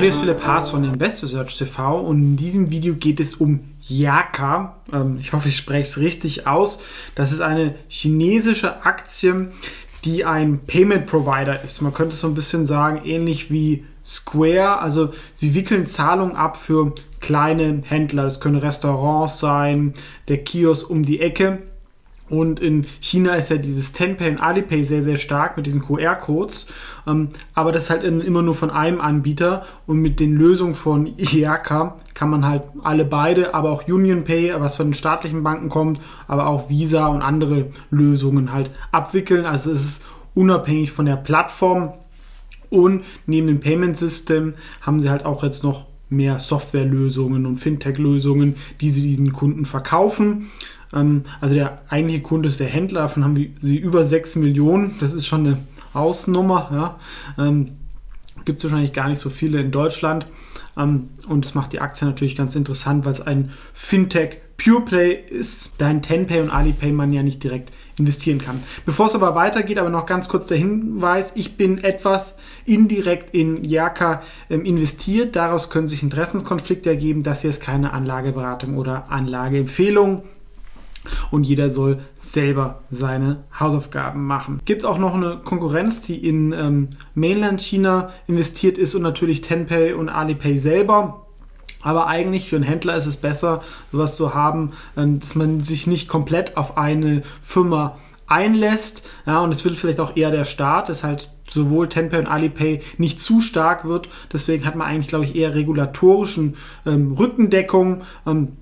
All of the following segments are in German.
Hallo, hier ist Philipp Haas von Investor Search TV und in diesem Video geht es um Yaka. Ähm, ich hoffe, ich spreche es richtig aus. Das ist eine chinesische Aktie, die ein Payment Provider ist. Man könnte so ein bisschen sagen, ähnlich wie Square. Also sie wickeln Zahlungen ab für kleine Händler. Das können Restaurants sein, der Kiosk um die Ecke. Und in China ist ja dieses Tenpay und Alipay sehr, sehr stark mit diesen QR-Codes. Ähm, aber das ist halt immer nur von einem Anbieter. Und mit den Lösungen von IAK kann man halt alle beide, aber auch UnionPay, was von den staatlichen Banken kommt, aber auch Visa und andere Lösungen halt abwickeln. Also es ist unabhängig von der Plattform. Und neben dem Payment System haben sie halt auch jetzt noch mehr Softwarelösungen und Fintech-Lösungen, die sie diesen Kunden verkaufen. Ähm, also der eigentliche Kunde ist der Händler, davon haben sie über 6 Millionen. Das ist schon eine Hausnummer. Ja. Ähm, Gibt es wahrscheinlich gar nicht so viele in Deutschland. Ähm, und es macht die Aktie natürlich ganz interessant, weil es ein Fintech Pure Play ist, da in Tenpay und Alipay man ja nicht direkt investieren kann. Bevor es aber weitergeht, aber noch ganz kurz der Hinweis, ich bin etwas indirekt in Yaka ähm, investiert. Daraus können sich Interessenskonflikte ergeben. Das hier ist keine Anlageberatung oder Anlageempfehlung und jeder soll selber seine Hausaufgaben machen. Gibt auch noch eine Konkurrenz, die in ähm, Mainland China investiert ist und natürlich Tenpay und Alipay selber. Aber eigentlich für einen Händler ist es besser, sowas zu haben, ähm, dass man sich nicht komplett auf eine Firma einlässt. Ja, und es will vielleicht auch eher der Staat, dass halt sowohl Tenpay und Alipay nicht zu stark wird. Deswegen hat man eigentlich, glaube ich, eher regulatorischen ähm, Rückendeckung. Ähm,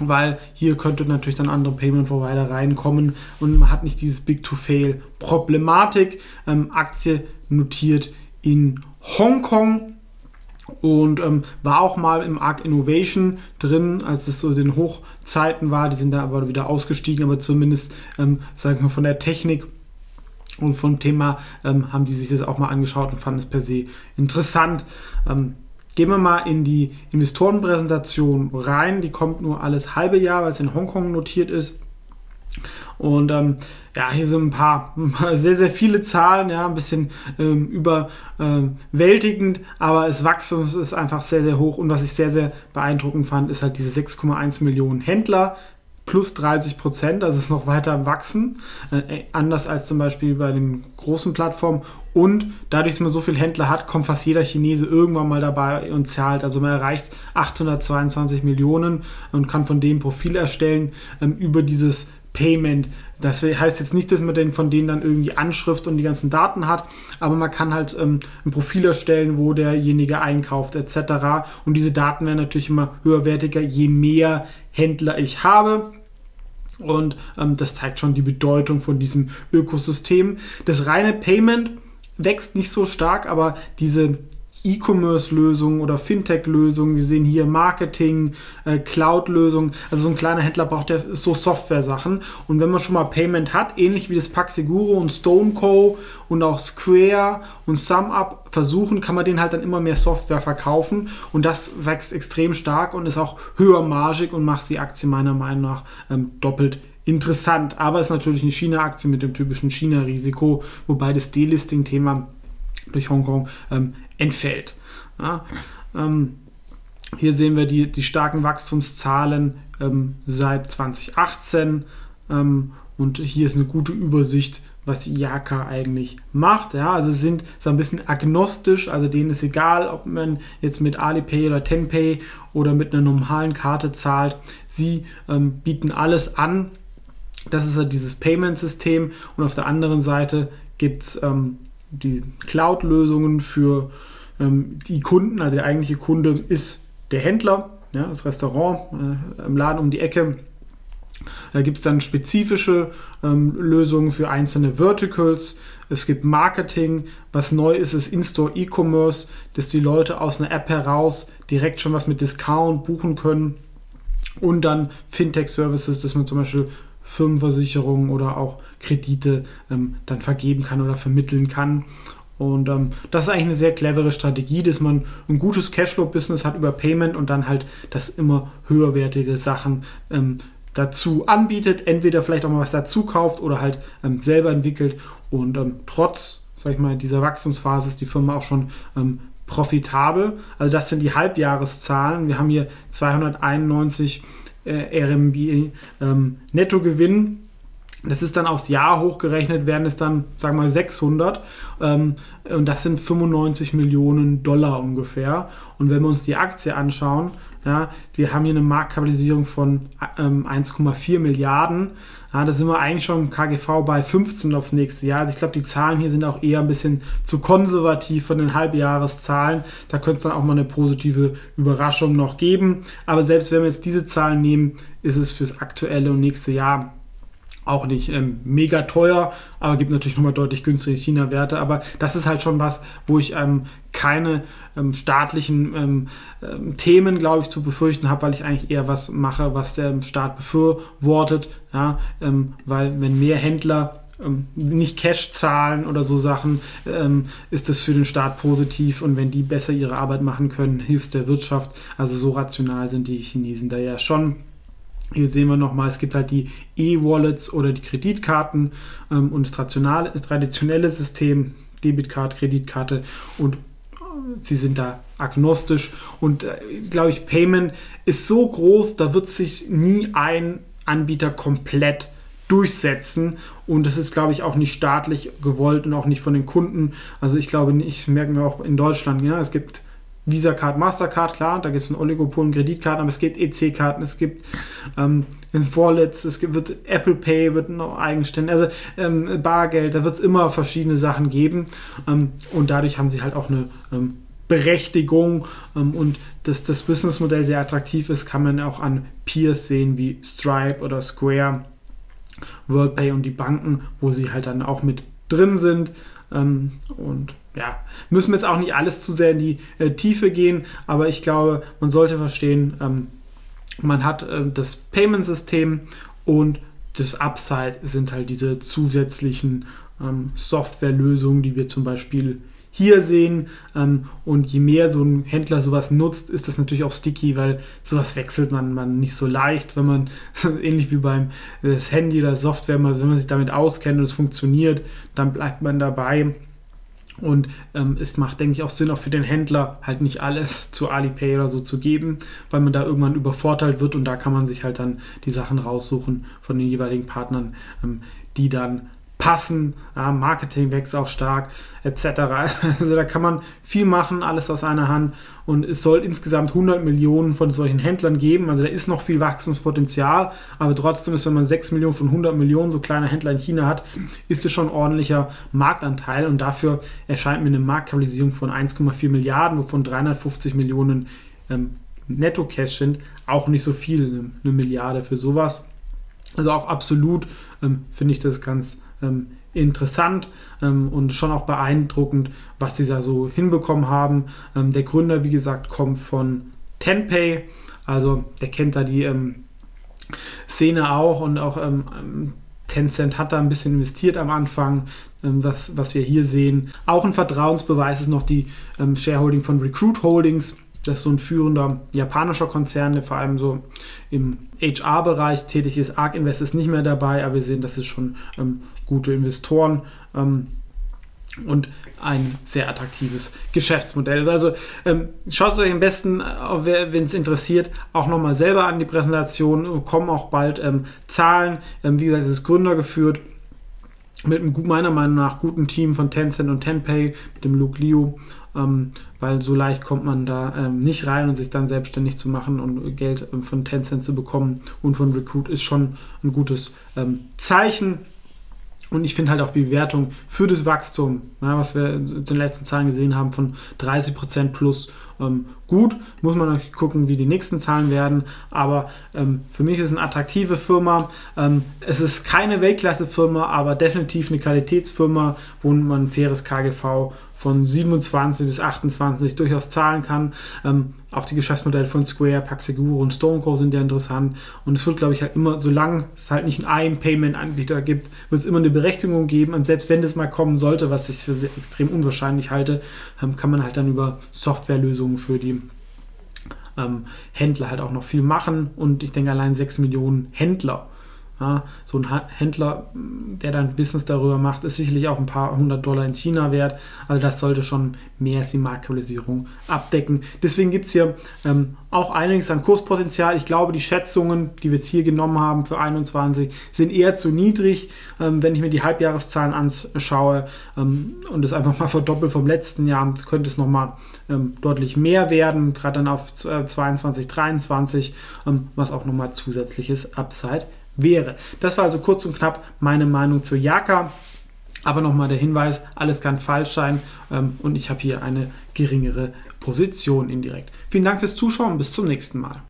weil hier könnte natürlich dann andere Payment Provider reinkommen und man hat nicht dieses Big-to-Fail-Problematik. Ähm, Aktie notiert in Hongkong und ähm, war auch mal im ARC Innovation drin, als es so den Hochzeiten war. Die sind da aber wieder ausgestiegen, aber zumindest, ähm, sagen wir, von der Technik und vom Thema ähm, haben die sich das auch mal angeschaut und fanden es per se interessant. Ähm, Gehen wir mal in die Investorenpräsentation rein. Die kommt nur alles halbe Jahr, weil es in Hongkong notiert ist. Und ähm, ja, hier sind ein paar, sehr, sehr viele Zahlen, ja, ein bisschen ähm, überwältigend, aber das Wachstum ist einfach sehr, sehr hoch. Und was ich sehr, sehr beeindruckend fand, ist halt diese 6,1 Millionen Händler, plus 30 Prozent, also ist noch weiter am Wachsen, äh, anders als zum Beispiel bei den großen Plattformen. Und dadurch, dass man so viele Händler hat, kommt fast jeder Chinese irgendwann mal dabei und zahlt. Also man erreicht 822 Millionen und kann von dem Profil erstellen ähm, über dieses Payment. Das heißt jetzt nicht, dass man denn von denen dann irgendwie Anschrift und die ganzen Daten hat, aber man kann halt ähm, ein Profil erstellen, wo derjenige einkauft etc. Und diese Daten werden natürlich immer höherwertiger, je mehr Händler ich habe. Und ähm, das zeigt schon die Bedeutung von diesem Ökosystem. Das reine Payment wächst nicht so stark, aber diese E-Commerce-Lösungen oder Fintech-Lösungen. Wir sehen hier Marketing, äh, Cloud-Lösungen. Also so ein kleiner Händler braucht ja so Software-Sachen. Und wenn man schon mal Payment hat, ähnlich wie das Paxiguro und StoneCo und auch Square und SumUp versuchen, kann man denen halt dann immer mehr Software verkaufen. Und das wächst extrem stark und ist auch höher margig und macht die Aktie meiner Meinung nach ähm, doppelt interessant. Aber es ist natürlich eine China-Aktie mit dem typischen China-Risiko, wobei das Delisting-Thema durch Hongkong ähm, entfällt. Ja, ähm, hier sehen wir die, die starken Wachstumszahlen ähm, seit 2018 ähm, und hier ist eine gute Übersicht, was Yaka eigentlich macht. Ja, also sind so ein bisschen agnostisch, also denen ist egal, ob man jetzt mit Alipay oder Tenpay oder mit einer normalen Karte zahlt. Sie ähm, bieten alles an. Das ist ja dieses Payment-System und auf der anderen Seite gibt es ähm, die Cloud-Lösungen für ähm, die Kunden. Also der eigentliche Kunde ist der Händler, ja, das Restaurant äh, im Laden um die Ecke. Da gibt es dann spezifische ähm, Lösungen für einzelne Verticals. Es gibt Marketing. Was neu ist, ist In-Store E-Commerce, dass die Leute aus einer App heraus direkt schon was mit Discount buchen können. Und dann Fintech-Services, dass man zum Beispiel Firmenversicherungen oder auch Kredite ähm, dann vergeben kann oder vermitteln kann. Und ähm, das ist eigentlich eine sehr clevere Strategie, dass man ein gutes Cashflow-Business hat über Payment und dann halt das immer höherwertige Sachen ähm, dazu anbietet, entweder vielleicht auch mal was dazu kauft oder halt ähm, selber entwickelt und ähm, trotz, sag ich mal, dieser Wachstumsphase ist die Firma auch schon ähm, profitabel. Also das sind die Halbjahreszahlen. Wir haben hier 291 äh, RMB ähm, Nettogewinn. Das ist dann aufs Jahr hochgerechnet, werden es dann, sagen wir mal, 600. Ähm, und das sind 95 Millionen Dollar ungefähr. Und wenn wir uns die Aktie anschauen, ja, wir haben hier eine Marktkapitalisierung von ähm, 1,4 Milliarden. Ja, da sind wir eigentlich schon im KGV bei 15 aufs nächste Jahr. Also ich glaube, die Zahlen hier sind auch eher ein bisschen zu konservativ von den Halbjahreszahlen. Da könnte es dann auch mal eine positive Überraschung noch geben. Aber selbst wenn wir jetzt diese Zahlen nehmen, ist es fürs aktuelle und nächste Jahr auch nicht ähm, mega teuer, aber gibt natürlich nochmal deutlich günstige China-Werte. Aber das ist halt schon was, wo ich ähm, keine ähm, staatlichen ähm, ähm, Themen, glaube ich, zu befürchten habe, weil ich eigentlich eher was mache, was der Staat befürwortet. Ja? Ähm, weil wenn mehr Händler nicht Cash zahlen oder so Sachen, ist das für den Staat positiv und wenn die besser ihre Arbeit machen können, hilft der Wirtschaft. Also so rational sind die Chinesen da ja schon. Hier sehen wir nochmal, es gibt halt die E-Wallets oder die Kreditkarten ähm, und das traditionelle System, Debitkarte, Kreditkarte und äh, sie sind da agnostisch und äh, glaube ich, Payment ist so groß, da wird sich nie ein Anbieter komplett durchsetzen und das ist, glaube ich, auch nicht staatlich gewollt und auch nicht von den Kunden. Also ich glaube nicht, merken wir auch in Deutschland, ja, es gibt Visa Card, Mastercard, klar, da gibt es ein Oligopol Kreditkarten, aber es gibt EC-Karten, es gibt ähm, Wallets, es gibt, wird Apple Pay, wird noch eigenständig, also ähm, Bargeld, da wird es immer verschiedene Sachen geben ähm, und dadurch haben sie halt auch eine ähm, Berechtigung ähm, und dass das Businessmodell sehr attraktiv ist, kann man auch an Peers sehen wie Stripe oder Square, WorldPay und die Banken, wo sie halt dann auch mit drin sind. Ähm, und ja, müssen wir jetzt auch nicht alles zu sehr in die äh, Tiefe gehen, aber ich glaube, man sollte verstehen, ähm, man hat äh, das Payment-System und das Upside sind halt diese zusätzlichen ähm, Softwarelösungen, die wir zum Beispiel hier sehen. Ähm, und je mehr so ein Händler sowas nutzt, ist das natürlich auch sticky, weil sowas wechselt man, man nicht so leicht, wenn man, ähnlich wie beim das Handy oder Software, wenn man sich damit auskennt und es funktioniert, dann bleibt man dabei. Und ähm, es macht, denke ich, auch Sinn, auch für den Händler halt nicht alles zu Alipay oder so zu geben, weil man da irgendwann übervorteilt wird und da kann man sich halt dann die Sachen raussuchen von den jeweiligen Partnern, ähm, die dann passen. Ja, Marketing wächst auch stark, etc. Also da kann man viel machen, alles aus einer Hand. Und es soll insgesamt 100 Millionen von solchen Händlern geben. Also da ist noch viel Wachstumspotenzial. Aber trotzdem ist, wenn man 6 Millionen von 100 Millionen so kleine Händler in China hat, ist es schon ein ordentlicher Marktanteil. Und dafür erscheint mir eine Marktkapitalisierung von 1,4 Milliarden, wovon 350 Millionen ähm, Netto-Cash sind, auch nicht so viel, eine, eine Milliarde für sowas. Also auch absolut ähm, finde ich das ganz ähm, interessant ähm, und schon auch beeindruckend, was sie da so hinbekommen haben. Ähm, der Gründer, wie gesagt, kommt von Tenpay, also der kennt da die ähm, Szene auch und auch ähm, ähm, Tencent hat da ein bisschen investiert am Anfang, was, was wir hier sehen. Auch ein Vertrauensbeweis ist noch die Shareholding von Recruit Holdings. Das ist so ein führender japanischer Konzern, der vor allem so im HR-Bereich tätig ist. ARK Invest ist nicht mehr dabei, aber wir sehen, das ist schon ähm, gute Investoren ähm, und ein sehr attraktives Geschäftsmodell. Also ähm, schaut euch am besten, äh, wenn es interessiert, auch nochmal selber an die Präsentation. Kommen auch bald ähm, Zahlen. Ähm, wie gesagt, es ist Gründer geführt mit einem meiner Meinung nach guten Team von Tencent und Tenpay, mit dem Luke Liu ähm, weil so leicht kommt man da ähm, nicht rein und sich dann selbstständig zu machen und Geld ähm, von Tencent zu bekommen und von Recruit ist schon ein gutes ähm, Zeichen. Und ich finde halt auch die Bewertung für das Wachstum, ja, was wir in den letzten Zahlen gesehen haben, von 30% plus ähm, gut. Muss man noch gucken, wie die nächsten Zahlen werden. Aber ähm, für mich ist es eine attraktive Firma. Ähm, es ist keine Weltklasse-Firma, aber definitiv eine Qualitätsfirma, wo man ein faires KGV von 27 bis 28 durchaus zahlen kann. Ähm, auch die Geschäftsmodelle von Square, Paxeguro und Stoneco sind ja interessant. Und es wird, glaube ich, halt immer, solange es halt nicht einen Payment-Anbieter gibt, wird es immer eine Berechtigung geben. Und selbst wenn das mal kommen sollte, was ich für extrem unwahrscheinlich halte, ähm, kann man halt dann über Softwarelösungen für die ähm, Händler halt auch noch viel machen. Und ich denke, allein 6 Millionen Händler Ja, so ein Händler, der dann Business darüber macht, ist sicherlich auch ein paar hundert Dollar in China wert. Also das sollte schon mehr als die Marktkapitalisierung abdecken. Deswegen gibt es hier ähm, auch einiges an Kurspotenzial. Ich glaube, die Schätzungen, die wir jetzt hier genommen haben für 21, sind eher zu niedrig. Ähm, wenn ich mir die Halbjahreszahlen anschaue ähm, und das einfach mal verdoppelt vom letzten Jahr, könnte es nochmal ähm, deutlich mehr werden, gerade dann auf 22, 23, ähm, was auch nochmal zusätzliches Upside wäre. Das war also kurz und knapp meine Meinung zu Jaka. Aber nochmal der Hinweis, alles kann falsch sein ähm, und ich habe hier eine geringere Position indirekt. Vielen Dank fürs Zuschauen, bis zum nächsten Mal.